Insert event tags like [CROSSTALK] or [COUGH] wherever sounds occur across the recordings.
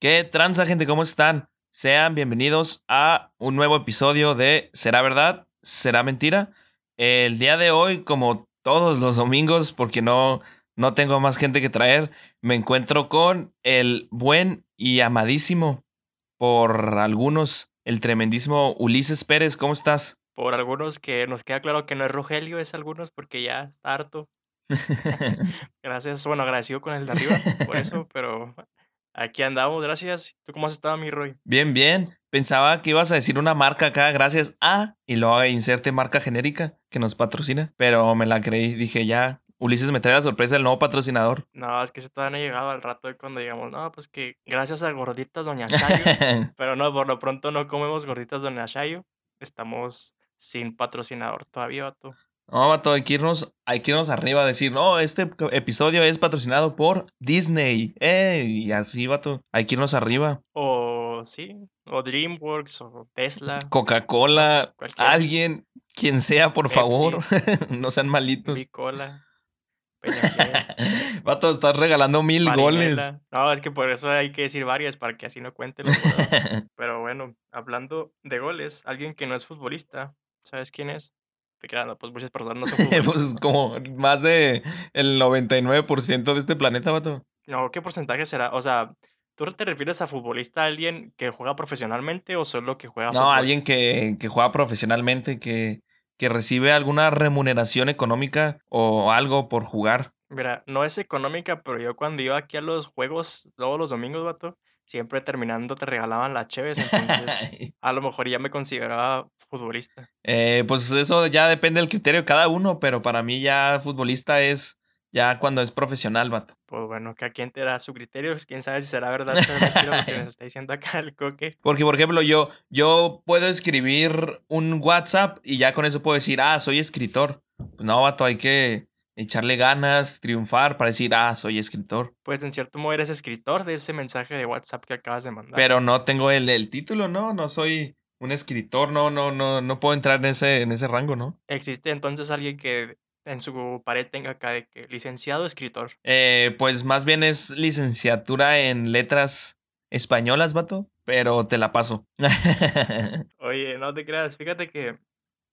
¿Qué tranza, gente? ¿Cómo están? Sean bienvenidos a un nuevo episodio de ¿Será verdad? ¿Será mentira? El día de hoy, como todos los domingos, porque no, no tengo más gente que traer, me encuentro con el buen y amadísimo por algunos, el tremendísimo Ulises Pérez. ¿Cómo estás? Por algunos que nos queda claro que no es Rogelio, es algunos porque ya está harto. [LAUGHS] [LAUGHS] Gracias, bueno, agradecido con el de arriba por eso, [LAUGHS] pero aquí andamos, gracias. ¿Tú cómo has estado, mi Roy? Bien, bien. Pensaba que ibas a decir una marca acá, gracias a, y luego inserte marca genérica que nos patrocina, pero me la creí. Dije, ya, Ulises me trae la sorpresa del nuevo patrocinador. No, es que se todavía no llegado al rato de cuando digamos, no, pues que gracias a gorditas Doña Shayo, [LAUGHS] pero no, por lo pronto no comemos gorditas Doña Shayo. Estamos sin patrocinador todavía, vato. No, vato, hay que irnos, hay que irnos arriba a decir, no, este episodio es patrocinado por Disney. Eh, y así, vato. Hay que irnos arriba. O sí, o DreamWorks, o Tesla. Coca-Cola, alguien, quien sea, por Pepsi. favor. [LAUGHS] no sean malitos. [LAUGHS] Peñafiel, Vato, estás regalando mil goles. No, es que por eso hay que decir varias para que así no cuenten los goles. [LAUGHS] Pero bueno, hablando de goles, alguien que no es futbolista, ¿sabes quién es? Te quedan, pues muchas personas no son [LAUGHS] pues como más de el 99% de este planeta, vato. No, ¿qué porcentaje será? O sea, ¿tú te refieres a futbolista a alguien que juega profesionalmente o solo que juega No, fútbol? alguien que, que juega profesionalmente, que, que recibe alguna remuneración económica o algo por jugar. Mira, no es económica, pero yo cuando iba aquí a los juegos, todos los domingos, vato, siempre terminando te regalaban la Cheves, entonces [LAUGHS] a lo mejor ya me consideraba futbolista. Eh, pues eso ya depende del criterio de cada uno, pero para mí ya futbolista es ya cuando es profesional, vato. Pues bueno, que aquí enterará su criterio, quién sabe si será verdad lo que nos [LAUGHS] está diciendo acá el coque. Porque, por ejemplo, yo, yo puedo escribir un WhatsApp y ya con eso puedo decir, ah, soy escritor. Pues no, vato, hay que echarle ganas, triunfar para decir, ah, soy escritor. Pues en cierto modo eres escritor de ese mensaje de WhatsApp que acabas de mandar. Pero no tengo el, el título, ¿no? No soy un escritor, no, no, no, no puedo entrar en ese, en ese rango, ¿no? ¿Existe entonces alguien que en su pared tenga acá de que licenciado escritor? Eh, pues más bien es licenciatura en letras españolas, vato, pero te la paso. [LAUGHS] Oye, no te creas, fíjate que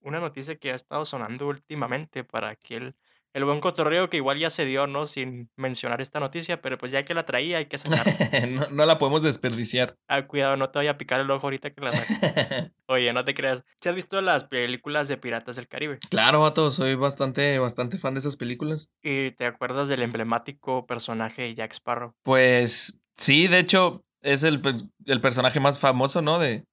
una noticia que ha estado sonando últimamente para que el, buen cotorreo que igual ya se dio, ¿no? Sin mencionar esta noticia, pero pues ya que la traía hay que sacarla. [LAUGHS] no, no la podemos desperdiciar. Ah, cuidado, no te vaya a picar el ojo ahorita que la saques. [LAUGHS] Oye, no te creas. ¿Si has visto las películas de Piratas del Caribe? claro, vato, soy bastante, bastante fan de esas películas. ¿Y te acuerdas del emblemático personaje de Jack Sparrow? Pues sí, de hecho, es el, per- el personaje más famoso, ¿no? De,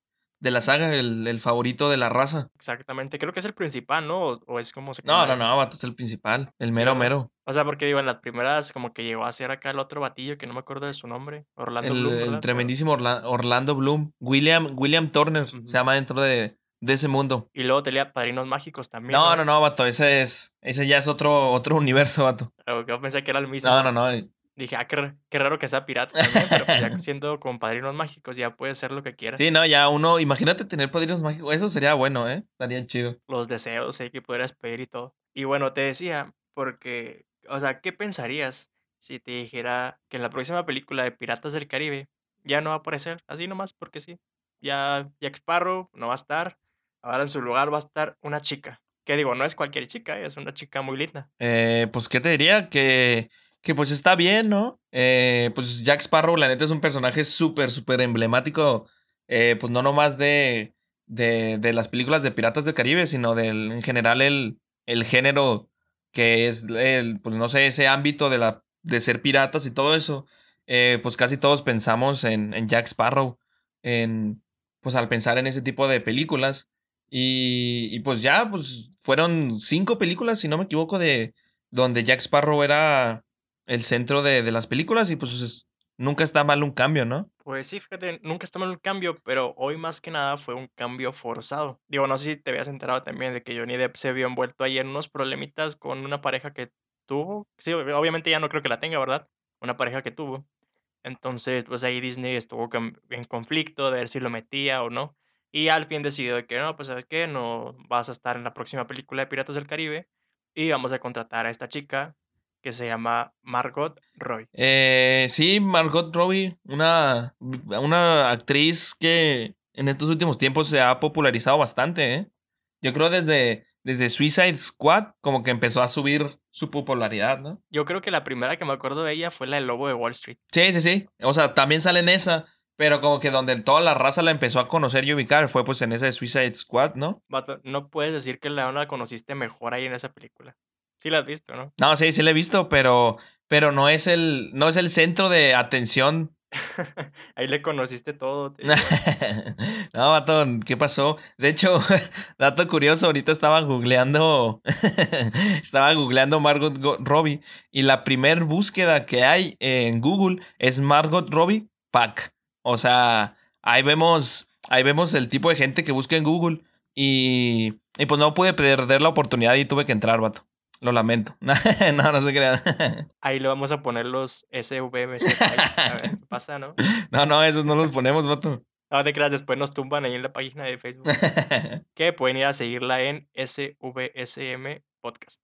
de la saga, el, el favorito de la raza. Exactamente, creo que es el principal, ¿no? O, o es como No, no, secundario. no, vato, es el principal, el Sí, mero mero. O sea, porque digo, en las primeras como que llegó a ser acá el otro batillo que no me acuerdo de su nombre, Orlando El, Bloom, el tremendísimo Orla- Orlando Bloom. William, William Turner se llama dentro de, de ese mundo. Y luego tenía Padrinos Mágicos también. No, no, no, vato, ese es, ese ya es otro, otro [LAUGHS] universo, vato. Pero Yo pensé que era el mismo. No, no, no. Dije, ah, qué, raro que sea pirata también, pero pues ya [LAUGHS] siendo con Padrinos Mágicos ya puede ser lo que quiera. Sí, no, ya uno, imagínate tener padrinos mágicos, eso sería bueno, ¿eh? Estaría chido. Los deseos eh, que pudieras pedir y todo. Y bueno, te decía, porque, o sea, ¿qué pensarías si te dijera que en la próxima película de Piratas del Caribe ya no va a aparecer? Así nomás, porque sí. Ya Jack Sparrow no va a estar. Ahora en su lugar va a estar una chica. Que digo, no es cualquier chica, eh, es una chica muy linda. Eh, pues, ¿qué te diría? Que, que pues está bien, ¿no? Eh, pues Jack Sparrow, la neta, es un personaje súper, súper emblemático, eh, pues no nomás de, de, de las películas de Piratas del Caribe, sino del, en general el, el género que es, el, pues no sé, ese ámbito de, la, de ser piratas y todo eso. Eh, pues casi todos pensamos en, en Jack Sparrow, en, pues al pensar en ese tipo de películas. Y, y pues ya, pues fueron cinco películas, si no me equivoco, de donde Jack Sparrow era el centro de, de las películas y pues es- nunca está mal un cambio, ¿no? Pues sí, fíjate, nunca está mal el cambio, pero hoy más que nada fue un cambio forzado. Digo, no sé si te habías enterado también de que Johnny Depp se vio envuelto ahí en unos problemitas con una pareja que tuvo. Sí, ob- obviamente ya no creo que la tenga, ¿verdad? Una pareja que tuvo. Entonces, pues ahí Disney estuvo en conflicto de ver si lo metía o no. Y al fin decidió de que no, pues sabes qué, no vas a estar en la próxima película de Piratas del Caribe y vamos a contratar a esta chica que se llama Margot Roy. Eh, sí, Margot Robbie, una, una actriz que en estos últimos tiempos se ha popularizado bastante, ¿eh? Yo creo desde, desde Suicide Squad como que empezó a subir su popularidad, ¿no? Yo creo que la primera que me acuerdo de ella fue la del Lobo de Wall Street. Sí, sí, sí. O sea, también sale en esa, pero como que donde toda la raza la empezó a conocer y ubicar fue pues en esa de Suicide Squad, ¿no? No puedes decir que la, la conociste mejor ahí en esa película. Sí la has visto, ¿no? No, sí, sí la he visto, pero, pero no es el, no es el centro de atención. [LAUGHS] Ahí le conociste todo. [LAUGHS] no, vato, ¿qué pasó? De hecho, [LAUGHS] dato curioso, ahorita estaba googleando, estaba googleando Margot Go- Robbie y la primer búsqueda que hay en Google es Margot Robbie Pack. O sea, ahí vemos, ahí vemos el tipo de gente que busca en Google y, y pues no pude perder la oportunidad y tuve que entrar, vato. Lo lamento. [LAUGHS] no, no se crean. Ahí le vamos a poner los SVMC A ver qué pasa, ¿no? [LAUGHS] no, no, esos no los ponemos, vato. No te creas, después nos tumban ahí en la página de Facebook. [LAUGHS] Que pueden ir a seguirla en SVSM Podcast.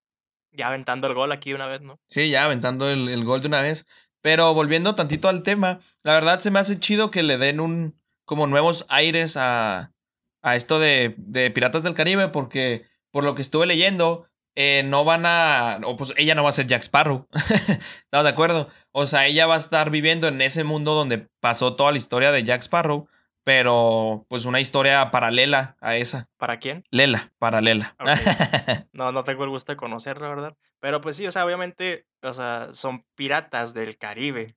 Ya aventando el gol aquí una vez, ¿no? Sí, ya aventando el, el gol de una vez. Pero volviendo tantito al tema, la verdad se me hace chido que le den un como nuevos aires a, a esto de, de Piratas del Caribe, porque por lo que estuve leyendo, eh, no van a. O pues ella no va a ser Jack Sparrow. [LAUGHS] ¿Estás de acuerdo? O sea, ella va a estar viviendo en ese mundo donde pasó toda la historia de Jack Sparrow, pero pues una historia paralela a esa. ¿Para quién? Lela, paralela. [LAUGHS] No, no tengo el gusto de conocerla, ¿verdad? Pero pues sí, o sea, obviamente, o sea, son piratas del Caribe.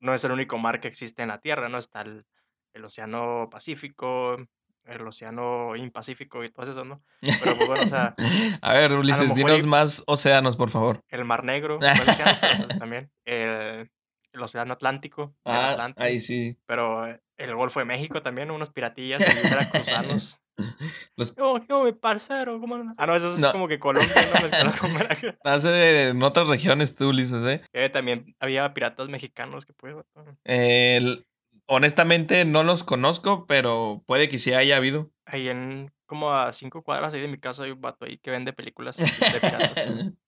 No es el único mar que existe en la Tierra, ¿no? Está el, el Océano Pacífico, el Océano Impacífico y todo eso, ¿no? Pero pues bueno, o sea, [LAUGHS] a ver, Ulises, dinos más océanos, por favor. el Mar Negro, es océano, pues, también, el, el Océano Atlántico, el Ah, Atlántico, ahí sí. pero eh, el Golfo de México también, unos piratillas veracruzanos. [LAUGHS] Los- Oh, oh, mi parcero, ¿cómo no? Ah, no, eso es No. como que Colombia, ¿no? [LAUGHS] Mezclado con Veracruz. Hace en otras regiones tú, Ulises, ¿eh? Eh, también había piratas mexicanos que pues. El- honestamente no los conozco, pero puede que sí haya habido. Ahí en como a cinco cuadras ahí de mi casa hay un vato ahí que vende películas de piratas. [LAUGHS]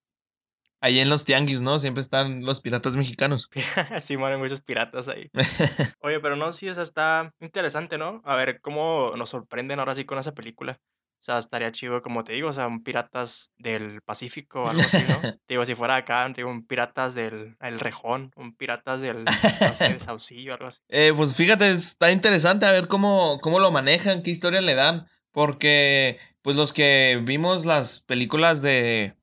Ahí en los tianguis, ¿no? Siempre están los piratas mexicanos. [LAUGHS] sí, mueren muchos piratas ahí. [LAUGHS] Oye, pero no, sí, o sea, está interesante, ¿no? A ver cómo nos sorprenden ahora sí con esa película. O sea, estaría chido, como te digo, o sea, un piratas del Pacífico o algo así, ¿no? Te [LAUGHS] digo, si fuera acá, te digo, un piratas del el Rejón, un piratas del, no sé, de [LAUGHS] Saucillo, algo así. Eh, pues fíjate, está interesante a ver cómo, cómo lo manejan, qué historia le dan. Porque, pues los que vimos las películas de,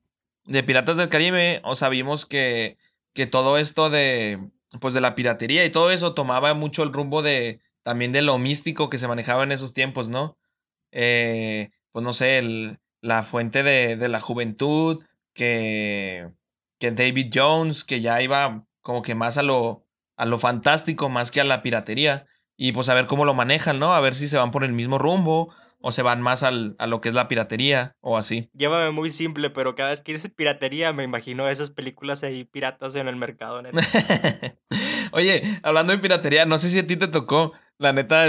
de Piratas del Caribe, o sea, vimos que, que todo esto de, pues de la piratería y todo eso tomaba mucho el rumbo de, también de lo místico que se manejaba en esos tiempos, ¿no? Eh, pues no sé, el, la fuente de, de la juventud, que, que David Jones, que ya iba como que más a lo, a lo fantástico más que a la piratería. Y pues a ver cómo lo manejan, ¿no? A ver si se van por el mismo rumbo o se van más al, a lo que es la piratería o así. Llévame muy simple, pero cada vez que dice piratería me imagino esas películas ahí piratas en el mercado, neta. [LAUGHS] Oye, hablando de piratería, no sé si a ti te tocó, la neta,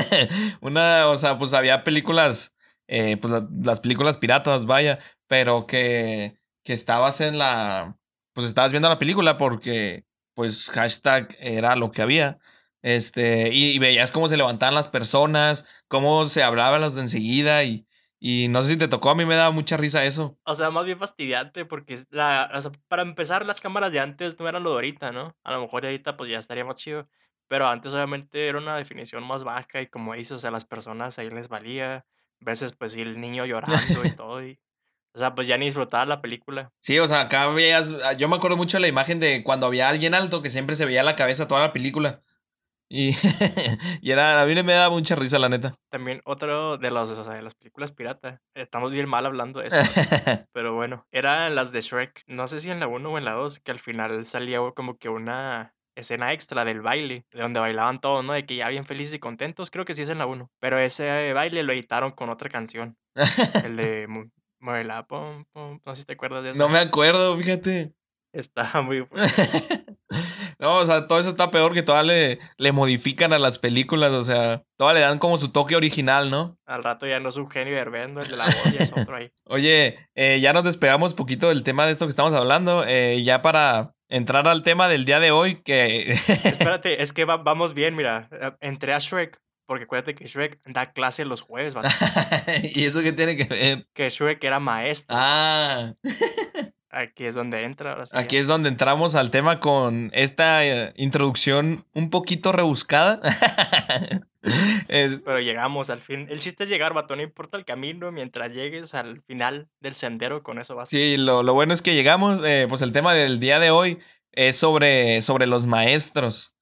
[LAUGHS] una, o sea, pues había películas, eh, pues la- las películas piratas, vaya, pero que, que estabas en la, pues estabas viendo la película porque, pues, hashtag era lo que había. Este, y, y veías cómo se levantaban las personas, cómo se hablaban los de enseguida y, y no sé si te tocó, a mí me daba mucha risa eso. O sea, más bien fastidiante porque la, o sea, para empezar las cámaras de antes no eran lo de ahorita, ¿no? A lo mejor ahorita pues ya estaría más chido, pero antes obviamente era una definición más baja y como dices, o sea, las personas ahí les valía, veces pues sí el niño llorando y [LAUGHS] todo y, o sea, pues ya ni disfrutaba la película. Sí, o sea, acá veías, ah, yo me acuerdo mucho de la imagen de cuando había alguien alto que siempre se veía la cabeza toda la película. Y, [LAUGHS] y era, a mí me da mucha risa, la neta. También otro de los, o sea, de las películas pirata, estamos bien mal hablando de esto. [LAUGHS] Pero bueno, eran las de Shrek. No sé si en la 1 o en la 2, que al final salía como que una escena extra del baile, de donde bailaban todos, ¿no? De que ya bien felices y contentos. Creo que sí es en la 1. Pero ese baile lo editaron con otra canción. El [LAUGHS] de Mu- Muévela, pum, pum. No sé si te acuerdas de eso. No me acuerdo, fíjate. Está muy [LAUGHS] no, o sea, todo eso está peor que todavía le, le modifican a las películas, o sea, todavía le dan como su toque original, ¿no? Al rato ya no es un genio Herbendo, el de la voz ya es otro ahí. [LAUGHS] Oye, eh, ya nos despegamos poquito del tema de esto que estamos hablando, eh, ya para entrar al tema del día de hoy, que... Espérate, [LAUGHS] es que va- vamos bien, mira, eh, entré a Shrek, porque acuérdate que Shrek da clase los jueves, vato, [LAUGHS] ¿Y eso qué tiene que ver? que Shrek era maestro. Ah, [LAUGHS] Aquí es donde entra. ya. aquí es donde entramos al tema con esta eh, introducción un poquito rebuscada. [LAUGHS] Es- Pero llegamos al fin. El chiste es llegar, vato, no importa el camino, mientras llegues al final del sendero, con eso vas. Sí, lo, lo bueno es que llegamos. eh, pues el tema del día de hoy es sobre, sobre los maestros.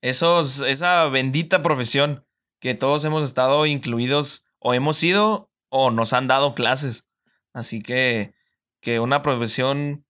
Esos, esa bendita profesión que todos hemos estado incluidos o hemos sido o nos han dado clases. Así que, que una profesión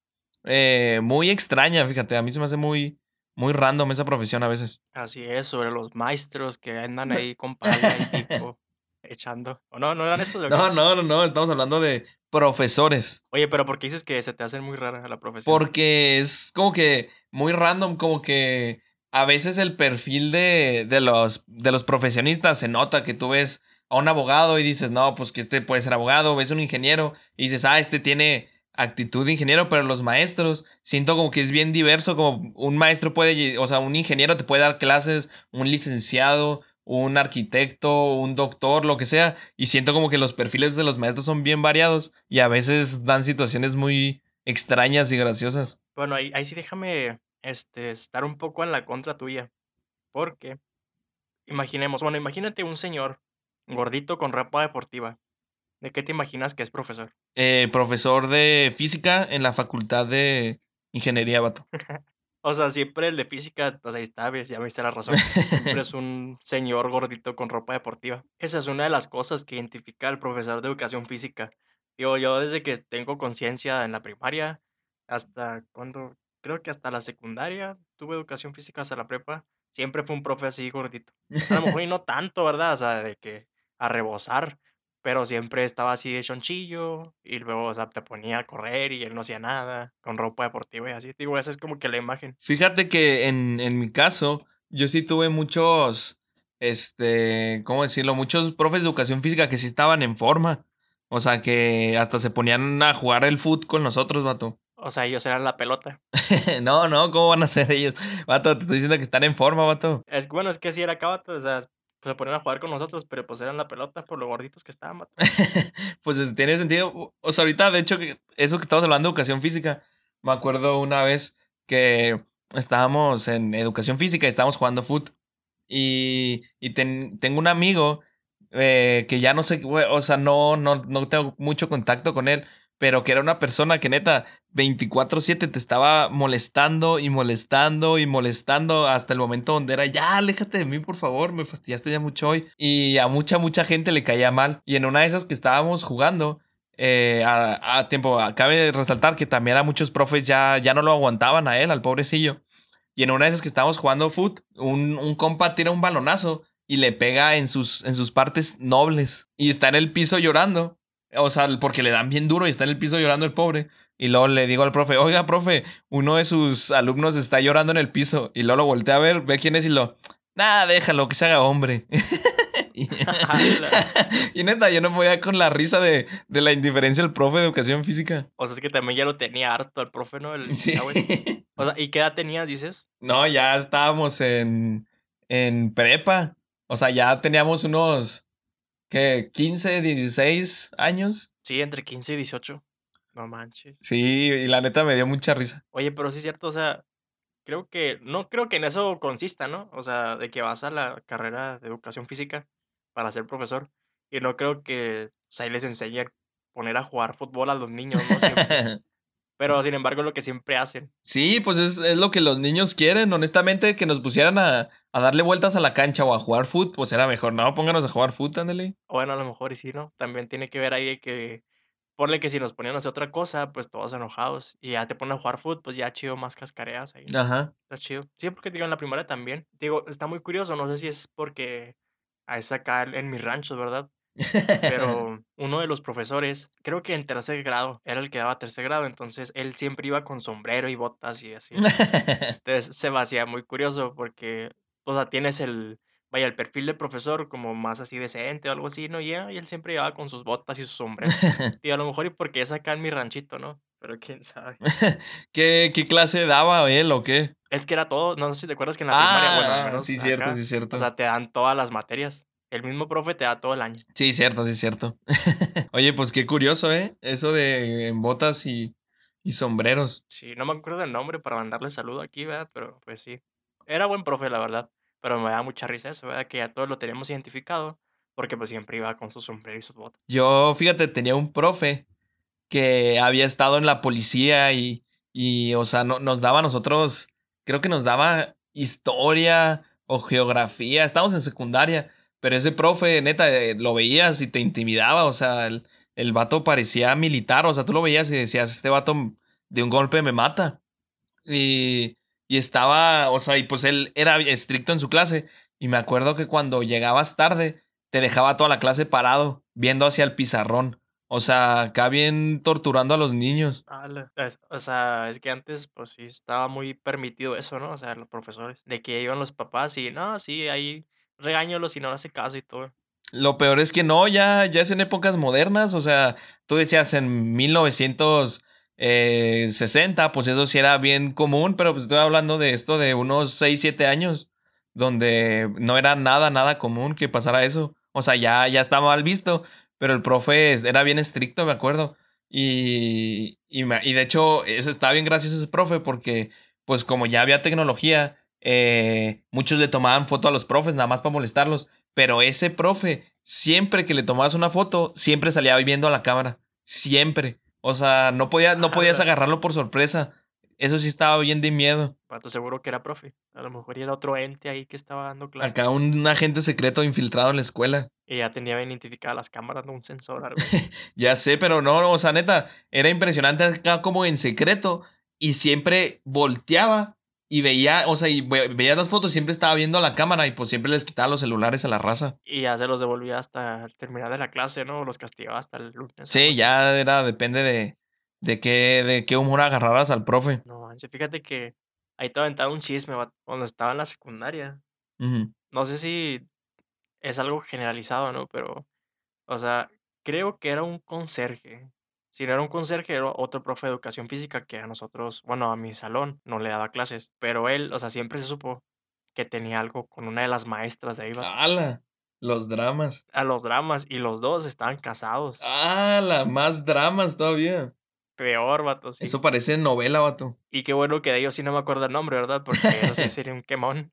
eh, muy extraña, fíjate, a mí se me hace muy, muy random esa profesión a veces. Así es, sobre los maestros que andan [LAUGHS] ahí con pala y pico echando. ¿O no? ¿No eran esos? o qué? No, no, no, no, estamos hablando de profesores. Oye, pero ¿por qué dices que se te hacen muy rara la profesión? Porque es como que muy random, como que a veces el perfil de, de, los, de los profesionistas se nota que tú ves a un abogado y dices, no, pues que este puede ser abogado, ves un ingeniero y dices, ah, este tiene actitud de ingeniero, pero los maestros siento como que es bien diverso, como un maestro puede, o sea, un ingeniero te puede dar clases, un licenciado, un arquitecto, un doctor, lo que sea, y siento como que los perfiles de los maestros son bien variados y a veces dan situaciones muy extrañas y graciosas. Bueno, ahí, ahí sí déjame este, estar un poco en la contra tuya. Porque, imaginemos, bueno, imagínate un señor gordito con ropa deportiva. ¿De qué te imaginas que es profesor? Eh, profesor de física en la facultad de ingeniería, vato. [LAUGHS] O sea, siempre el de física, pues ahí está, ves, ya me diste la razón. Siempre es [LAUGHS] un señor gordito con ropa deportiva. Esa es una de las cosas que identifica al profesor de educación física. Digo, yo desde que tengo conciencia en la primaria hasta cuando, creo que hasta la secundaria tuve educación física hasta la prepa, siempre fue un profe así gordito. A lo mejor y no tanto, ¿verdad? O sea, de que a rebosar, pero siempre estaba así de chonchillo y luego, o sea, te ponía a correr y él no hacía nada, con ropa deportiva y así. Digo, esa es como que la imagen. Fíjate que en, en mi caso, yo sí tuve muchos, este, ¿cómo decirlo? Muchos profes de educación física que sí estaban en forma. O sea, que hasta se ponían a jugar el foot con nosotros, vato. O sea, ellos eran la pelota. [LAUGHS] no, no, ¿cómo van a ser ellos? Vato, te estoy diciendo que están en forma, vato. Es bueno, es que sí era cabato, o sea, se ponían a jugar con nosotros, pero pues eran la pelota por lo gorditos que estaban, vato. pues [LAUGHS] es- tiene sentido. O sea, ahorita, de hecho, eso que estamos hablando de educación física, me acuerdo una vez que estábamos en educación física y estábamos jugando foot. Y, y ten- tengo un amigo eh, que ya no sé, o sea, no, no, no tengo mucho contacto con él, pero que era una persona que neta 24/7 te estaba molestando y molestando y molestando hasta el momento donde era, ya, aléjate de mí, por favor, me fastidiaste ya mucho hoy. Y a mucha, mucha gente le caía mal. Y en una de esas que estábamos jugando, eh, a, a tiempo, cabe resaltar que también a muchos profes ya, ya no lo aguantaban a él, al pobrecillo. Y en una de esas que estábamos jugando foot, un, un compa tira un balonazo y le pega en sus, en sus partes nobles. Y está en el piso llorando. O sea, porque le dan bien duro y está en el piso llorando el pobre. Y luego le digo al profe, oiga, profe, uno de sus alumnos está llorando en el piso. Y luego lo volteé a ver, ve quién es y lo, nada, déjalo, que se haga hombre. [LAUGHS] [LAUGHS] y, neta, yo no podía con la risa de, de la indiferencia del profe de educación física. O sea, es que también ya lo tenía harto el profe, ¿no? El Sí. ese. O sea, ¿y qué edad tenías, dices? No, ya estábamos en, en prepa. O sea, ya teníamos unos, ¿qué? 15, 16 años. Sí, entre 15 y 18. No manches. Sí, y la neta me dio mucha risa. Oye, pero sí es cierto, o sea, creo que, no creo que en eso consista, ¿no? O sea, de que vas a la carrera de educación física para ser profesor. Y no creo que, o sea, ahí les enseñen poner a jugar fútbol a los niños, ¿no? [LAUGHS] Pero sin embargo, lo que siempre hacen. Sí, pues es, es lo que los niños quieren. Honestamente, que nos pusieran a, a darle vueltas a la cancha o a jugar fútbol, pues era mejor. No, pónganos a jugar fútbol, ándale. O Bueno, a lo mejor y sí, ¿no? También tiene que ver ahí que, ponle que si nos ponían a hacer otra cosa, pues todos enojados. Y ya te ponen a jugar fútbol, pues ya chido, más cascareas ahí. ¿no? Ajá. Está chido. Sí, porque digo, en la primaria también. Digo, está muy curioso, no sé si es porque a esa acá en mis ranchos, ¿verdad? [LAUGHS] Pero uno de los profesores, creo que en tercer grado, era el que daba tercer grado, entonces él siempre iba con sombrero y botas y así. [LAUGHS] Entonces se me hacía muy curioso porque, o sea, tienes el, vaya, el perfil del profesor como más así decente o algo así, ¿no? Y, él siempre iba con sus botas y su sombrero. [LAUGHS] y a lo mejor y porque es acá en mi ranchito, ¿no? Pero quién sabe. ¿Qué, ¿Qué clase daba él o qué? Es que era todo, no sé si te acuerdas que en la primaria, bueno, al Ah, menos sí, cierto, sí, cierto. o sea, te dan todas las materias. El mismo profe te da todo el año. Sí, cierto, sí, cierto. [LAUGHS] Oye, pues qué curioso, ¿eh? Eso de botas y, y sombreros. Sí, no me acuerdo del nombre para mandarle saludo aquí, ¿verdad? Pero pues sí. Era buen profe, la verdad. Pero me da mucha risa eso, ¿verdad? Que ya todos lo teníamos identificado. Porque pues siempre iba con su sombrero y sus botas. Yo, fíjate, tenía un profe que había estado en la policía y, y o sea, no, nos daba a nosotros, creo que nos daba historia o geografía. Estábamos en secundaria, pero ese profe, neta, eh, lo veías y te intimidaba, o sea, el, el vato parecía militar, o sea, tú lo veías y decías, este vato de un golpe me mata. Y, y estaba, o sea, y pues él era estricto en su clase. Y me acuerdo que cuando llegabas tarde, te dejaba toda la clase parado, viendo hacia el pizarrón. O sea, acá bien torturando a los niños. O sea, es que antes pues sí estaba muy permitido eso, ¿no? O sea, los profesores. De que iban los papás y, no, sí, ahí regáñalos y no hace caso y todo. Lo peor es que no, ya, ya es en épocas modernas. O sea, tú decías en 1960, pues eso sí era bien común, pero pues estoy hablando de esto de unos 6, 7 años, donde no era nada, nada común que pasara eso. O sea, ya, ya estaba mal visto, pero el profe era bien estricto, me acuerdo. Y, y, y de hecho, eso estaba bien gracioso ese profe, porque pues como ya había tecnología, eh, muchos le tomaban foto a los profes nada más para molestarlos. Pero ese profe, siempre que le tomabas una foto, siempre salía viendo a la cámara. Siempre. O sea, no, podía, no podías Ala. agarrarlo por sorpresa. Eso sí estaba bien de miedo. Pato seguro que era profe. A lo mejor era otro ente ahí que estaba dando clases. Acá un agente secreto infiltrado en la escuela. Y ya tenía identificadas las cámaras, ¿no? Un sensor, algo. [LAUGHS] Ya sé, pero no, no, o sea, neta, era impresionante acá como en secreto. Y siempre volteaba y veía, o sea, y ve- veía las fotos, siempre estaba viendo a la cámara y pues siempre les quitaba los celulares a la raza. y ya se los devolvía hasta terminar de la clase, ¿no? Los castigaba hasta el lunes. Sí, ya era, depende de, de qué, de qué humor agarraras al profe. No manches, fíjate que ahí te aventaron un chisme, cuando estaba en la secundaria. No sé si es algo generalizado, ¿no? Pero, o sea, creo que era un conserje. Si no era un conserje, era otro profe de educación física que a nosotros, bueno, a mi salón no le daba clases. Pero él, o sea, siempre se supo que tenía algo con una de las maestras de ahí, vato, ¡Hala! Los dramas. a los dramas, y los dos estaban casados. ¡Hala! Más dramas todavía. Peor, vato, sí. Eso parece novela, vato. Y qué bueno que de ellos sí no me acuerdo el nombre, ¿verdad? Porque eso sí [LAUGHS] sería un quemón.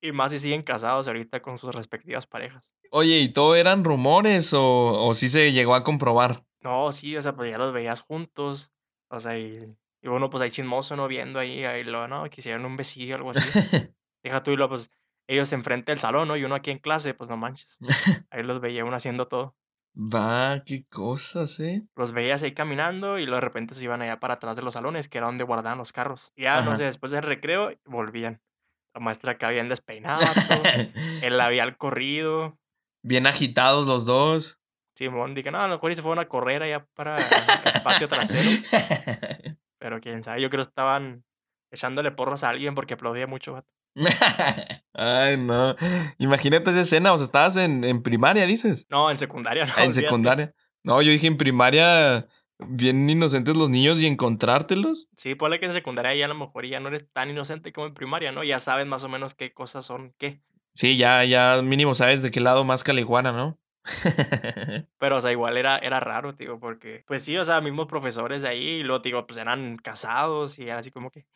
Y más si siguen casados ahorita con sus respectivas parejas. Oye, ¿y todo eran rumores o, o sí se llegó a comprobar? No, sí, o sea, pues ya los veías juntos. O sea, y, y uno pues ahí chismoso, ¿no? Viendo ahí, ahí lo, no, quisieran un besillo o algo así. [LAUGHS] Deja tú y luego, pues, ellos enfrente del salón, ¿no? Y uno aquí en clase, pues no manches. [LAUGHS] Ahí los veía uno haciendo todo. Va, qué cosas, ¿eh? Los veías ahí caminando y luego de repente se iban allá para atrás de los salones, que era donde guardaban los carros. Y ya, no sé, después del recreo, volvían. La maestra acá bien [LAUGHS] despeinada, el labial corrido. Bien agitados los dos. Simón, dije, no, a lo mejor se fueron a correr allá para el patio trasero. [LAUGHS] Pero quién sabe, yo creo que estaban echándole porras a alguien porque aplaudía mucho, vato. [LAUGHS] Ay, no. Imagínate esa escena, o sea, estabas en, en primaria, dices. No, en secundaria, [LAUGHS] no. Ah, en olvídate. secundaria. No, yo dije en primaria, bien inocentes los niños y encontrártelos. Sí, ponle que en secundaria ya a lo mejor ya no eres tan inocente como en primaria, ¿no? Ya sabes más o menos qué cosas son qué. Sí, ya, ya mínimo sabes de qué lado más caliguana, ¿no? [LAUGHS] Pero, o sea, igual era, era raro, digo, porque, pues sí, o sea, mismos profesores de ahí, y luego, digo, pues eran casados y era así como que,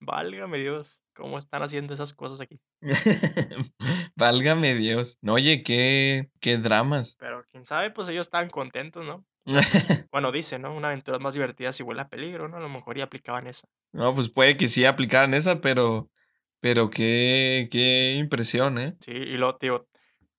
válgame Dios, ¿cómo están haciendo esas cosas aquí? [LAUGHS] Válgame Dios. No, oye, qué, qué dramas. Pero quién sabe, pues ellos estaban contentos, ¿no? [LAUGHS] Bueno, dicen, ¿no? Una aventura más divertida si huele a peligro, ¿no? A lo mejor ya aplicaban esa. No, pues puede que sí aplicaran esa, pero, pero qué, qué impresión, ¿eh? Sí, y luego, digo,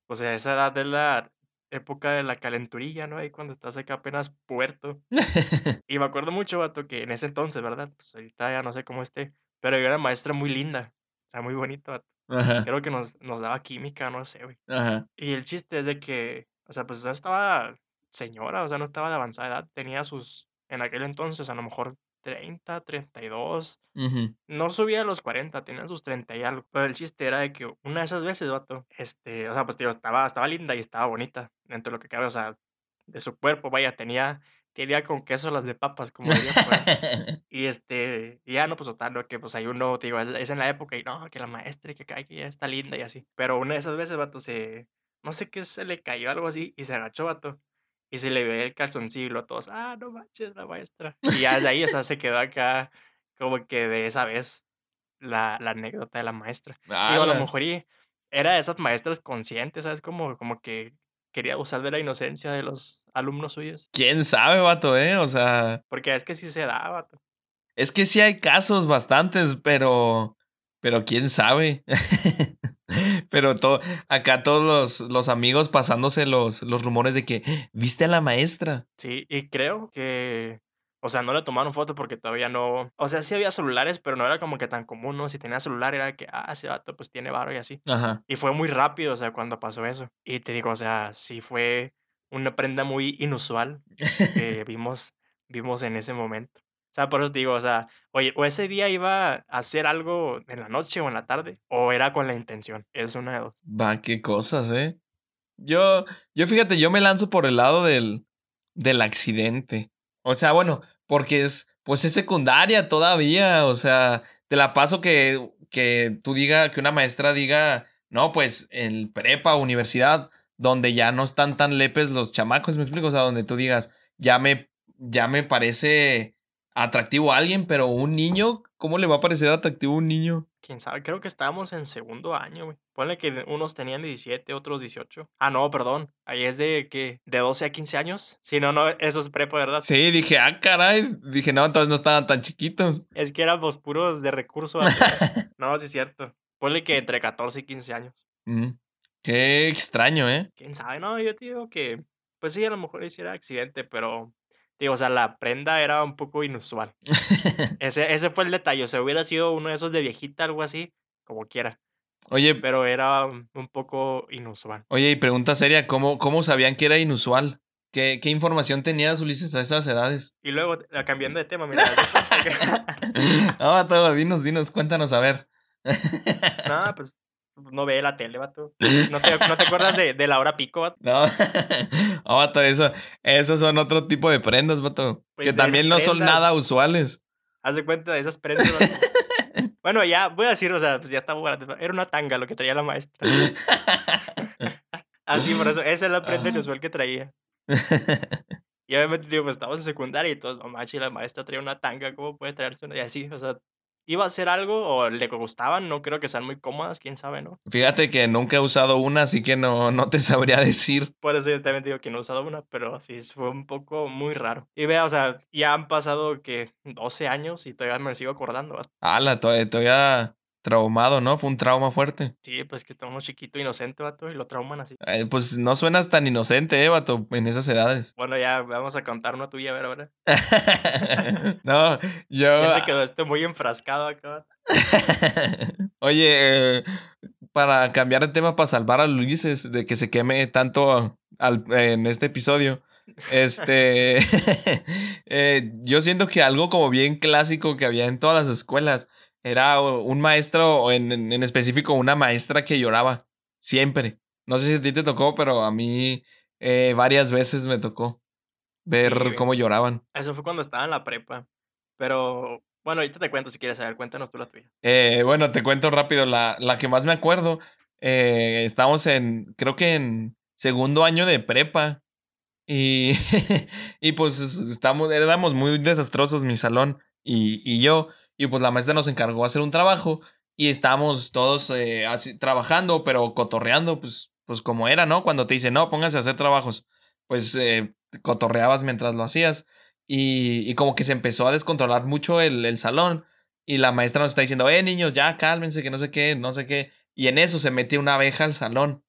pues a esa edad de la época de la calenturilla, ¿no? Ahí cuando estás acá apenas puerto. [LAUGHS] Y me acuerdo mucho, vato, que en ese entonces, ¿verdad? Pues ahorita ya no sé cómo esté, pero yo era maestra muy linda, o sea, muy bonita, vato. Ajá, Creo que nos, nos daba química, no sé, güey. ajá. Y el chiste es de que, o sea, pues estaba señora, o sea, no estaba de avanzada edad, tenía sus, en aquel entonces, a lo mejor 30, 32. Ujú. No subía a los 40, tenía sus 30 y algo. Pero el chiste era de que una de esas veces, vato, este, o sea, pues, digo, estaba estaba linda y estaba bonita, dentro de lo que cabe, o sea, de su cuerpo, vaya, tenía quería con queso las de papas, como ahí. [LAUGHS] Y, este, y ya, no, pues, total. Que, pues, hay uno, te digo, es en la época y no, que la maestra que ay, que ya está linda y así. Pero una de esas veces, vato, se no sé qué se le cayó, algo así, y se agachó, vato, y se le ve el calzoncillo luego todos, ah, no manches, la maestra. Y ya desde ahí, o sea, se quedó acá como que de esa vez la la anécdota de la maestra. Digo, a lo mejor y era de esas maestras conscientes, ¿sabes? Como como que quería abusar de la inocencia de los alumnos suyos. Quién sabe, vato, ¿eh? O sea, Porque es que sí se da, vato. es que sí hay casos bastantes, pero pero quién sabe. [LAUGHS] Pero to acá todos los los amigos pasándose los los rumores de que: "¿Viste a la maestra?". Sí, y creo que, o sea, no le tomaron foto porque todavía no o sea, sí había celulares, pero no era como que tan común, ¿no? Si tenía celular era que, ah, ese vato, pues, tiene varo y así. Ajá. Y fue muy rápido, o sea, cuando pasó eso. Y te digo, o sea, sí fue una prenda muy inusual que [LAUGHS] vimos vimos en ese momento. O sea, por eso te digo, o sea, oye, o ese día iba a hacer algo en la noche o en la tarde, o era con la intención, es una de 2. Va, qué cosas, ¿eh? Yo yo fíjate, yo me lanzo por el lado del del accidente. O sea, bueno, porque es, pues, es secundaria todavía, o sea, te la paso que que tú diga que una maestra diga: "No, pues, en prepa, universidad", donde ya no están tan lepes los chamacos, ¿me explico? O sea, donde tú digas: "Ya me ya me parece atractivo a alguien", pero un niño, ¿cómo le va a parecer atractivo a un niño? Quién sabe, creo que estábamos en segundo año, güey. Ponle que unos tenían 17, otros 18. Ah, no, perdón, ahí es de, ¿qué? ¿De 12 a 15 años? Sí, no, no, eso es prepa, ¿verdad? Sí, dije: "Ah, caray", dije: "No, entonces no estaban tan chiquitos". Es que éramos puros de recurso, vato. [LAUGHS] No, sí es cierto. Ponle que entre 14 y 15 años. Mm, qué extraño, ¿eh? Quién sabe, no, yo te digo que, pues sí, a lo mejor sí era accidente, pero, digo, o sea, la prenda era un poco inusual. [LAUGHS] Ese ese fue el detalle, o sea, hubiera sido uno de esos de viejita, algo así, como quiera. Oye Pero era un poco inusual. oye, y pregunta seria, ¿cómo cómo sabían que era inusual? ¿Qué qué información tenías, Ulises, a esas edades? Y luego, ah, cambiando de tema, mira, [LAUGHS] No, vato, dinos, dinos, cuéntanos, a ver. No, [LAUGHS] pues, no ve la tele, vato. [LAUGHS] ¿No te no te acuerdas de de la hora pico, vato? No, [LAUGHS] no, vato, eso esos son otro tipo de prendas, vato, Pues, que también no son nada usuales. Haz de cuenta de esas prendas, vato. [LAUGHS] Bueno, ya voy a decir, o sea, pues ya estaba grande, era una tanga lo que traía la maestra. Así, por eso, esa es la prenda inusual que traía. Y obviamente, digo, pues estábamos en secundaria y todos, no manches, la maestra traía una tanga, ¿cómo puede traerse una? Y así, o sea, iba a hacer algo o le gustaban, no creo que sean muy cómodas, quién sabe, ¿no? Fíjate que nunca he usado una, así que no no te [LAUGHS] sabría decir. Por eso yo también digo que no he usado una, pero sí fue un poco muy raro. Y vea, o sea, ya han pasado, ¿qué? 12 años y todavía me sigo acordando. Ala, todavía todavía traumado, ¿no? Fue un trauma fuerte. Sí, pues que está uno chiquito, inocente, vato, y lo trauman así. Eh, pues no suenas tan inocente, eh, vato, en esas edades. Bueno, ya vamos a contar una tuya, a ver, ahora. [LAUGHS] No, yo Ya se quedó este muy enfrascado acá. [LAUGHS] Oye, eh, para cambiar de tema, para salvar a Ulises de que se queme tanto al- en este episodio, este, [LAUGHS] eh, yo siento que algo como bien clásico que había en todas las escuelas era un maestro, o en, en en específico una maestra que lloraba, siempre. No sé si a ti te tocó, pero a mí eh, varias veces me tocó ver cómo lloraban. Eso fue cuando estaba en la prepa. Pero, bueno, ahorita te cuento si quieres saber. Cuéntanos tú la tuya. Eh, bueno, te cuento rápido, la, la que más me acuerdo, eh, estábamos en, creo que en segundo año de prepa y, [LAUGHS] y pues es- estamos, éramos muy desastrosos mi salón y, y yo, y pues la maestra nos encargó hacer un trabajo y estábamos todos eh, así, trabajando, pero cotorreando, pues, pues como era, ¿no? Cuando te dicen, no, pónganse a hacer trabajos, pues eh, cotorreabas mientras lo hacías y, y como que se empezó a descontrolar mucho el, el salón. Y la maestra nos está diciendo, eh, niños, ya cálmense, que no sé qué, no sé qué. Y en eso se mete una abeja al salón.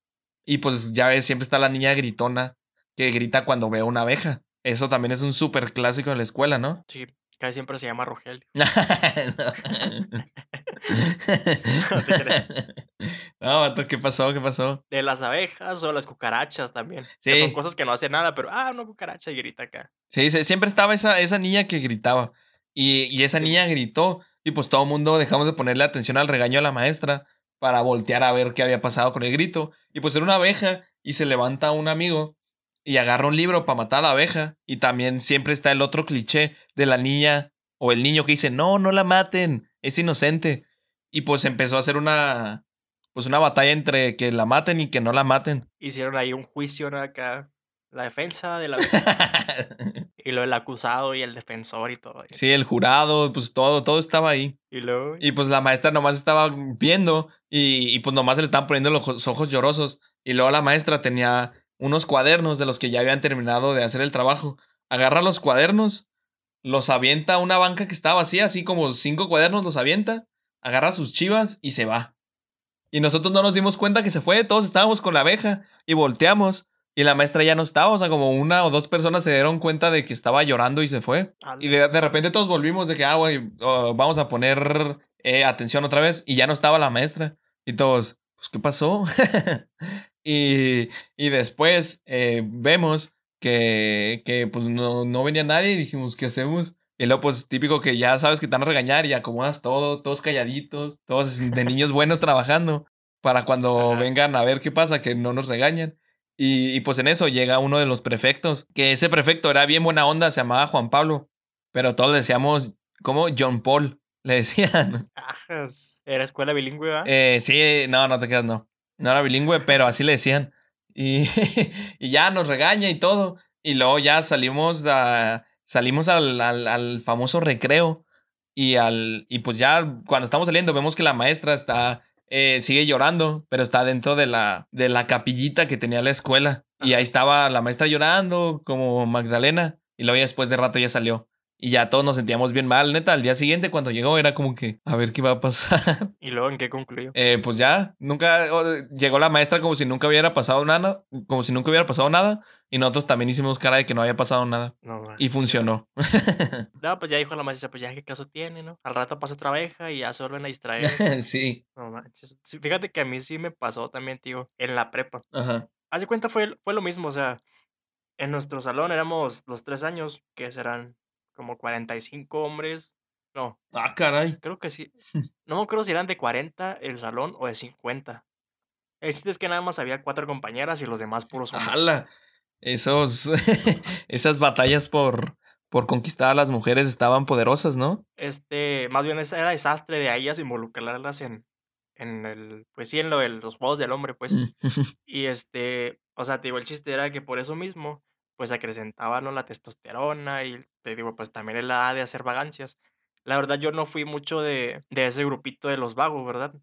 Y pues ya ves, siempre está la niña gritona que grita cuando ve una abeja. Eso también es un súper clásico en la escuela, ¿no? Sí, casi siempre se llama Rogelio. [LAUGHS] No. [LAUGHS] ¿qué pasó? ¿Qué pasó? De las abejas o las cucarachas también. Que son cosas que no hacen nada, pero, ah, una cucaracha y grita acá. Sí, siempre estaba esa, esa niña que gritaba. Y, y esa niña gritó. Y pues todo el mundo dejamos de ponerle atención al regaño a la maestra para voltear a ver qué había pasado con el grito. Y pues era una abeja y se levanta un amigo y agarra un libro para matar a la abeja. Y también siempre está el otro cliché de la niña o el niño que dice, no, no la maten, es inocente. Y pues empezó a hacer una, pues una batalla entre que la maten y que no la maten. Hicieron ahí un juicio acá, la defensa de la [LAUGHS] y lo el acusado y el defensor y todo. Sí, el jurado, pues todo, todo estaba ahí. Y luego. Y pues la maestra nomás estaba viendo y, y pues nomás se le estaban poniendo los ojos llorosos. Y luego la maestra tenía unos cuadernos de los que ya habían terminado de hacer el trabajo. Agarra los cuadernos los avienta a una banca que estaba vacía, así como cinco cuadernos los avienta, agarra sus chivas y se va. Y nosotros no nos dimos cuenta que se fue, todos estábamos con la abeja y volteamos y la maestra ya no estaba, o sea, como una o dos personas se dieron cuenta de que estaba llorando y se fue. Y de, repente todos volvimos de que, ah, güey, oh, vamos a poner eh, atención otra vez y ya no estaba la maestra. Y todos, pues, ¿qué pasó? [LAUGHS] y, y después eh, vemos que, que pues no, no venía nadie y dijimos, ¿qué hacemos? Y luego, pues típico que ya sabes que te van a regañar y acomodas todo, todos calladitos, todos de niños buenos trabajando, para cuando vengan a ver qué pasa, que no nos regañan. Y, y, pues en eso llega uno de los prefectos, que ese prefecto era bien buena onda, se llamaba Juan Pablo, pero todos le decíamos, como John Paul, le [LAUGHS] decían. ¿Era escuela bilingüe, ¿verdad? Eh, sí, no, no te quedas, no. No era bilingüe, pero así le decían. Y, [LAUGHS] y ya nos regaña y todo. Y luego ya salimos a, salimos al, al, famoso recreo. Y al. Y pues ya cuando estamos saliendo, vemos que la maestra está. Eh, sigue llorando, pero está dentro de la, de la capillita que tenía la escuela. Y ahí estaba la maestra llorando, como Magdalena. Y luego ya después de rato ya salió. Y ya todos nos sentíamos bien mal, neta. Al día siguiente, cuando llegó, era como que, a ver qué va a pasar. [LAUGHS] ¿Y luego en qué concluyó? Eh, pues ya, nunca llegó la maestra como si nunca hubiera pasado nada, como si nunca hubiera pasado nada. Y nosotros también hicimos cara de que no había pasado nada. No, y funcionó. [LAUGHS] no, pues ya dijo la maestra, pues ya qué caso tiene, ¿no? Al rato pasa otra abeja y ya se vuelven a distraer. [LAUGHS] sí. No manches. Fíjate que a mí sí me pasó también, tío, en la prepa. Ajá. Haz de cuenta, fue, fue lo mismo, o sea, en nuestro salón éramos los tres años, que serán como 45 hombres. No. Ah, caray. Creo que sí. [LAUGHS] No me acuerdo si eran de 40 el salón o de 50. El chiste es que nada más había cuatro compañeras y los demás puros hombres. ¡Hala! Esos, [LAUGHS] esas batallas por, por conquistar a las mujeres estaban poderosas, ¿no? Este, más bien era desastre de ellas involucrarlas en, en el, pues sí, en lo de los juegos del hombre, pues. Mm. [LAUGHS] y este, o sea, te digo, el chiste era que por eso mismo, pues acrecentaba ¿no? la testosterona y te digo, pues también la edad de hacer vagancias. La verdad, yo no fui mucho de, de ese grupito de los vagos, ¿verdad?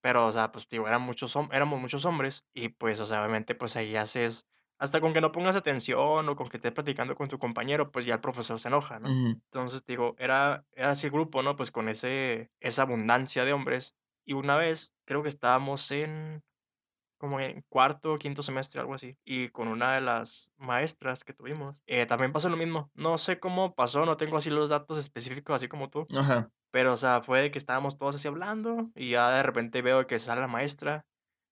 Pero, o sea, pues digo, eran muchos, éramos muchos hombres y pues, o sea, obviamente, pues ahí haces, hasta con que no pongas atención o con que estés platicando con tu compañero, pues ya el profesor se enoja, ¿no? Entonces, digo, era, era ese grupo, ¿no? Pues con ese, esa abundancia de hombres. Y una vez, creo que estábamos en, como en cuarto o quinto semestre, algo así. Y con una de las maestras que tuvimos, eh, también pasó lo mismo. No sé cómo pasó, no tengo así los datos específicos, así como tú. Ajá. Pero, o sea, fue de que estábamos todos así hablando y ya de repente veo que sale la maestra.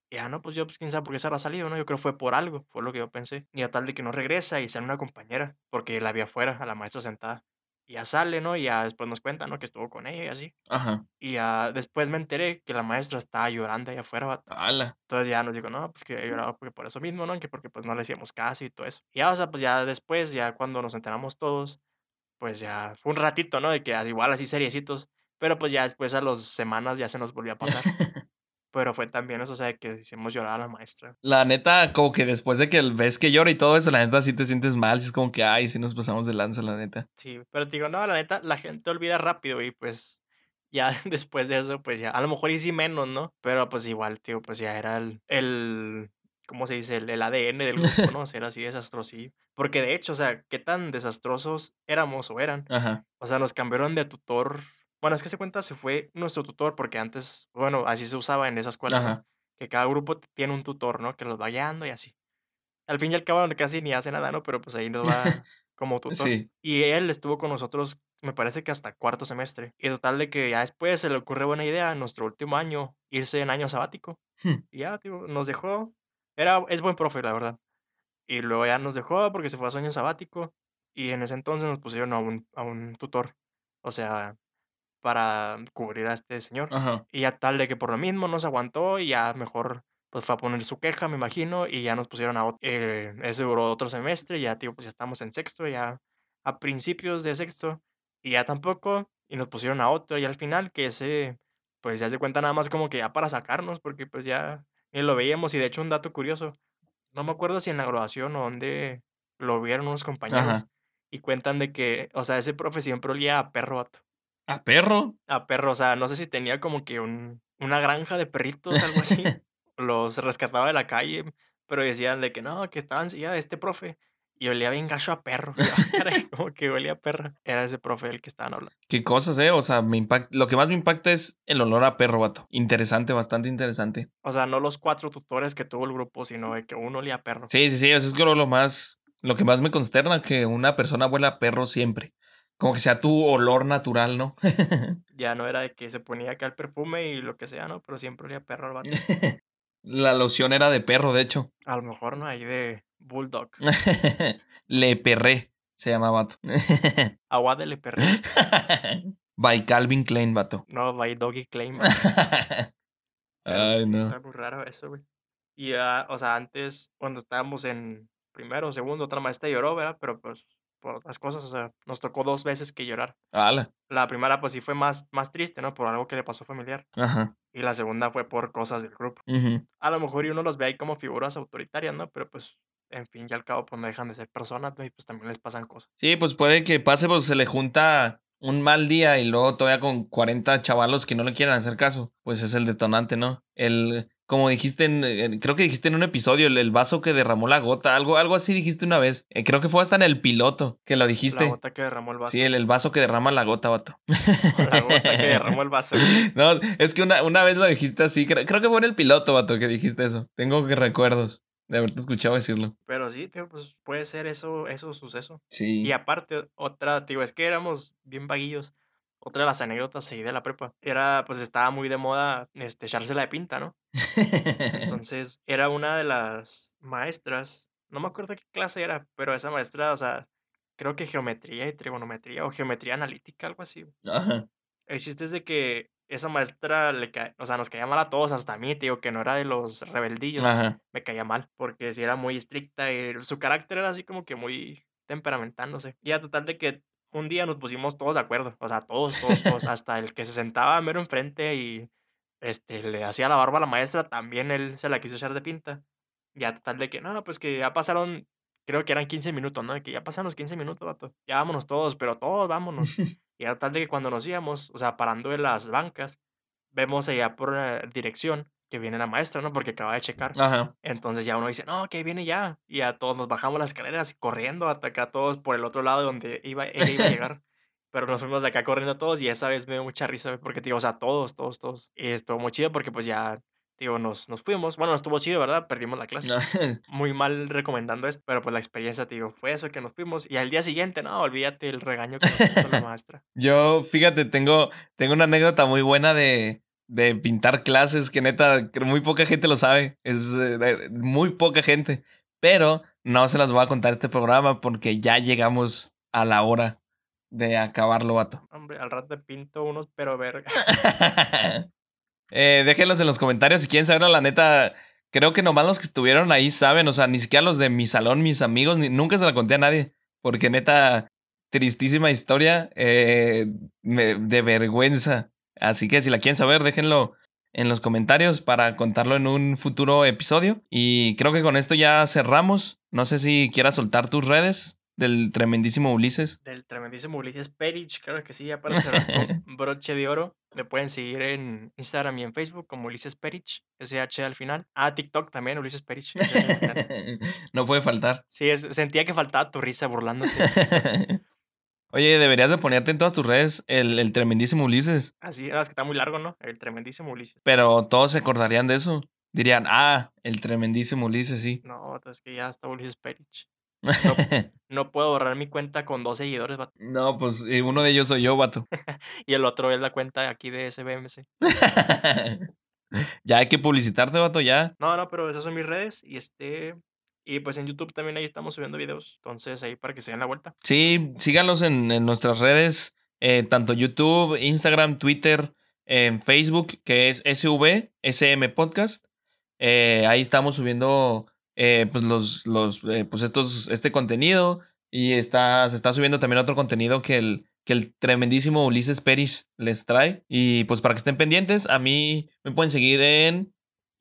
Y ya no, pues yo, pues quién sabe por qué se habrá salido, ¿no? Yo creo que fue por algo, fue lo que yo pensé. Y a tal de que no regresa y sale una compañera, porque la vi afuera, a la maestra sentada. Y ya sale, ¿no? Y ya después nos cuenta, ¿no? Que estuvo con ella y así. Ajá. Y ya después me enteré que la maestra estaba llorando ahí afuera. ¡Hala! Entonces ya nos dijo, no, pues que lloraba porque por eso mismo, ¿no? Que porque pues no le hacíamos caso y todo eso. Y ya, o sea, pues ya después, ya cuando nos enteramos todos, pues ya fue un ratito, ¿no? De que igual así seriecitos. Pero pues ya después a las semanas ya se nos volvió a pasar. Pero fue también eso, o sea, que hicimos llorar a la maestra. La neta, como que después de que ves que llora y todo eso, la neta sí te sientes mal, si es como que, ay, sí nos pasamos de lanza, la neta. Sí, pero digo, no, la neta, la gente olvida rápido y pues ya [LAUGHS] después de eso, pues ya, a lo mejor sí menos, ¿no? Pero pues igual, tío, pues ya era el, el ¿cómo se dice? El, ADN del grupo, ¿no? [LAUGHS] Ser así desastroso. Porque de hecho, o sea, qué tan desastrosos éramos o eran. Ajá. O sea, nos cambiaron de tutor bueno, es que se cuenta, se fue nuestro tutor, porque antes, bueno, así se usaba en esa escuela, que cada grupo tiene un tutor, ¿no? Que los va guiando y así. Al fin y al cabo casi ni hace nada, ¿no? Pero pues ahí nos va [LAUGHS] como tutor. Y él estuvo con nosotros me parece que hasta cuarto semestre. Y total de que ya después se le ocurre buena idea en nuestro último año irse en año sabático. Hmm. Y ya, tío, nos dejó. Era, es buen profe, la verdad. Y luego ya nos dejó porque se fue a su año sabático. Y en ese entonces nos pusieron a un, a un tutor. O sea, para cubrir a este señor. Ajá. Y ya tal de que por lo mismo no se aguantó y ya mejor pues fue a poner su queja, me imagino, y ya nos pusieron a otro, eh, ese duró otro semestre, ya tío, pues ya estamos en sexto, ya a principios de sexto, y ya tampoco, y nos pusieron a otro, y al final que ese, pues ya se cuenta nada más como que ya para sacarnos, porque pues ya ni lo veíamos, y de hecho un dato curioso, no me acuerdo si en la graduación o donde lo vieron unos compañeros, Ajá. y cuentan de que, o sea, ese profe siempre olía a perro, vato. ¿A perro? A perro, o sea, no sé si tenía como que un, una granja de perritos, algo así. [LAUGHS] los rescataba de la calle, pero decían de que no, que estaban ya este profe. Y olía bien gacho a perro. [LAUGHS] "Ah, caray, [LAUGHS] como que olía a perro. Era ese profe el que estaban hablando. Qué cosas, eh. O sea, me impacta. Lo que más me impacta es el olor a perro, vato. Interesante, bastante interesante. O sea, no los cuatro tutores que tuvo el grupo, sino de que uno olía a perro. Sí, sí, sí. Eso es creo lo más. Lo que más me consterna que una persona huela a perro siempre. Como que sea tu olor natural, ¿no? [LAUGHS] Ya no era de que se ponía acá el perfume y lo que sea, ¿no? Pero siempre olía perro al vato. [LAUGHS] La loción era de perro, de hecho. A lo mejor no, ahí de Bulldog. [LAUGHS] Le perré, se llama vato. Agua de le perré. By Calvin Klein, vato. No, by Doggy. Pero Ay, sí, no. Está muy raro eso, güey. Y ya, o sea, antes, cuando estábamos en primero o segundo, otra maestra lloró, ¿verdad? Pero pues por otras cosas, o sea, nos tocó dos veces que llorar. Ala. La primera, pues sí fue más, más triste, ¿no? Por algo que le pasó familiar. Ajá. Y la segunda fue por cosas del grupo. ujú. A lo mejor y uno los ve ahí como figuras autoritarias, ¿no? Pero pues, en fin y al cabo, pues no dejan de ser personas, ¿no? Y pues también les pasan cosas. Sí, pues puede que pase, pues se le junta un mal día y luego todavía con 40 chavalos que no le quieren hacer caso. Pues es el detonante, ¿no? El, como dijiste, en, creo que dijiste en un episodio, el, el vaso que derramó la gota, algo, algo así dijiste una vez. Eh, creo que fue hasta en el piloto que lo dijiste. La gota que derramó el vaso. Sí, el, el vaso que derrama la gota, vato. [LAUGHS] La gota que derramó el vaso. [LAUGHS] No, es que una, una vez lo dijiste así, creo, creo que fue en el piloto, vato, que dijiste eso. Tengo que recuerdos de haberte escuchado decirlo. Pero sí, tío, pues puede ser eso, eso suceso. Sí. Y aparte, otra, digo, es que éramos bien vaguillos. Otra de las anécdotas ahí de la prepa era, pues estaba muy de moda este, echársela de pinta, ¿no? [LAUGHS] Entonces, era una de las maestras, no me acuerdo qué clase era, pero esa maestra, o sea, creo que geometría y trigonometría o geometría analítica, algo así. Ajá. El chiste es de que esa maestra le cae, o sea, nos caía mal a todos, hasta a mí, te digo, que no era de los rebeldillos Ajá. me caía mal, porque sí era muy estricta y su carácter era así como que muy sé. Y a total de que un día nos pusimos todos de acuerdo, o sea, todos, todos, todos, [LAUGHS] hasta el que se sentaba mero enfrente y este, le hacía la barba a la maestra, también él se la quiso echar de pinta. Y a total de que, no, pues que ya pasaron, creo que eran 15 minutos, ¿no? De que ya pasaron los 15 minutos, vato. Ya vámonos todos, pero todos vámonos. [LAUGHS] Y a tal de que cuando nos íbamos, o sea, parando en las bancas, vemos allá por la dirección que viene la maestra, ¿no? Porque acaba de checar. Ajá. Entonces ya uno dice, no, que viene ya. Y a todos nos bajamos las escaleras corriendo hasta acá todos por el otro lado donde iba, él iba a llegar. [LAUGHS] Pero nos fuimos de acá corriendo todos y esa vez me dio mucha risa, porque, digo, o sea, todos, todos, todos. Y estuvo muy chido porque pues ya, digo, nos, nos fuimos. Bueno, estuvo chido, ¿verdad? Perdimos la clase. [LAUGHS] Muy mal recomendando esto, pero pues la experiencia, digo, fue eso que nos fuimos. Y al día siguiente, no, olvídate el regaño que nos puso la [LAUGHS] maestra. Yo, fíjate, tengo, tengo una anécdota muy buena de, de pintar clases que neta, muy poca gente lo sabe. Es eh, muy poca gente. Pero no se las voy a contar este programa porque ya llegamos a la hora de acabarlo, vato. Hombre, al rato te pinto unos, pero verga. [LAUGHS] eh, déjenlos en los comentarios si quieren saber la neta. Creo que nomás los que estuvieron ahí saben, o sea, ni siquiera los de mi salón, mis amigos, ni, nunca se la conté a nadie. Porque neta, tristísima historia eh, me- de vergüenza. Así que si la quieren saber, déjenlo en los comentarios para contarlo en un futuro episodio. Y creo que con esto ya cerramos. No sé si quieras soltar tus redes del tremendísimo Ulises. del tremendísimo Ulises Perich, claro que sí, ya para cerrar [LAUGHS] con broche de oro. Me pueden seguir en Instagram y en Facebook como Ulises Perich, SH al final. Ah, TikTok también, Ulises Perich. [LAUGHS] No puede faltar. Sí, es- sentía que faltaba tu risa burlándote. [LAUGHS] Oye, deberías de ponerte en todas tus redes el, el tremendísimo Ulises. Así, no, es que está muy largo, ¿no? El tremendísimo Ulises. Pero todos se acordarían de eso. Dirían, ah, el tremendísimo Ulises, sí. No, es que ya está Ulises Perich. [LAUGHS] No puedo borrar mi cuenta con dos seguidores, vato. No, pues eh, uno de ellos soy yo, vato. [LAUGHS] y el otro es la cuenta aquí de SBMC. [LAUGHS] ya hay que publicitarte, vato, ya. No, no, pero esas son mis redes y este... Y pues en YouTube también ahí estamos subiendo videos. Entonces ahí para que se den la vuelta. Sí, síganos en, nuestras redes, eh, tanto YouTube, Instagram, Twitter, en Facebook, que es SVSM Podcast. Eh, ahí estamos subiendo eh, pues los, los pues estos, este contenido. Y está, se está subiendo también otro contenido que el, que el tremendísimo Ulises Peris les trae. Y pues para que estén pendientes, a mí me pueden seguir en,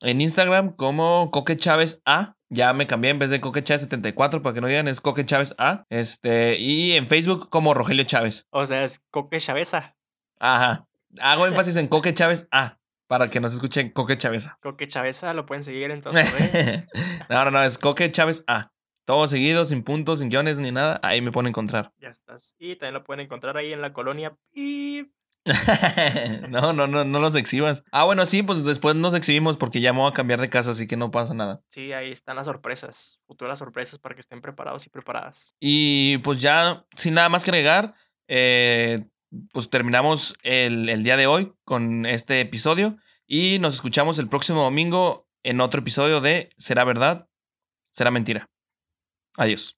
en Instagram como Coque Chávez A. Ya me cambié en vez de Coque Chávez 74, para que no digan, es Coque Chávez A. Este, y en Facebook como Rogelio Chávez. O sea, es Coque Chaveza. Ajá. Hago [LAUGHS] énfasis en Coque Chávez A, para que nos escuchen Coque Chávez A. Coque Chaveza lo pueden seguir en todas [LAUGHS] [LAUGHS] no, no, no, es Coque Chávez A. Todo seguido, sin puntos, sin guiones ni nada. Ahí me pueden encontrar. Ya estás. Y también lo pueden encontrar ahí en la colonia. Y [LAUGHS] no, no, no, no los exhibas. Ah, bueno, sí, pues después nos exhibimos porque ya me voy a cambiar de casa, así que no pasa nada. Sí, ahí están las sorpresas, futuras sorpresas para que estén preparados y preparadas. Y pues ya, sin nada más que agregar, eh, pues terminamos el, el día de hoy con este episodio y nos escuchamos el próximo domingo en otro episodio de ¿Será verdad? ¿Será mentira? Adiós.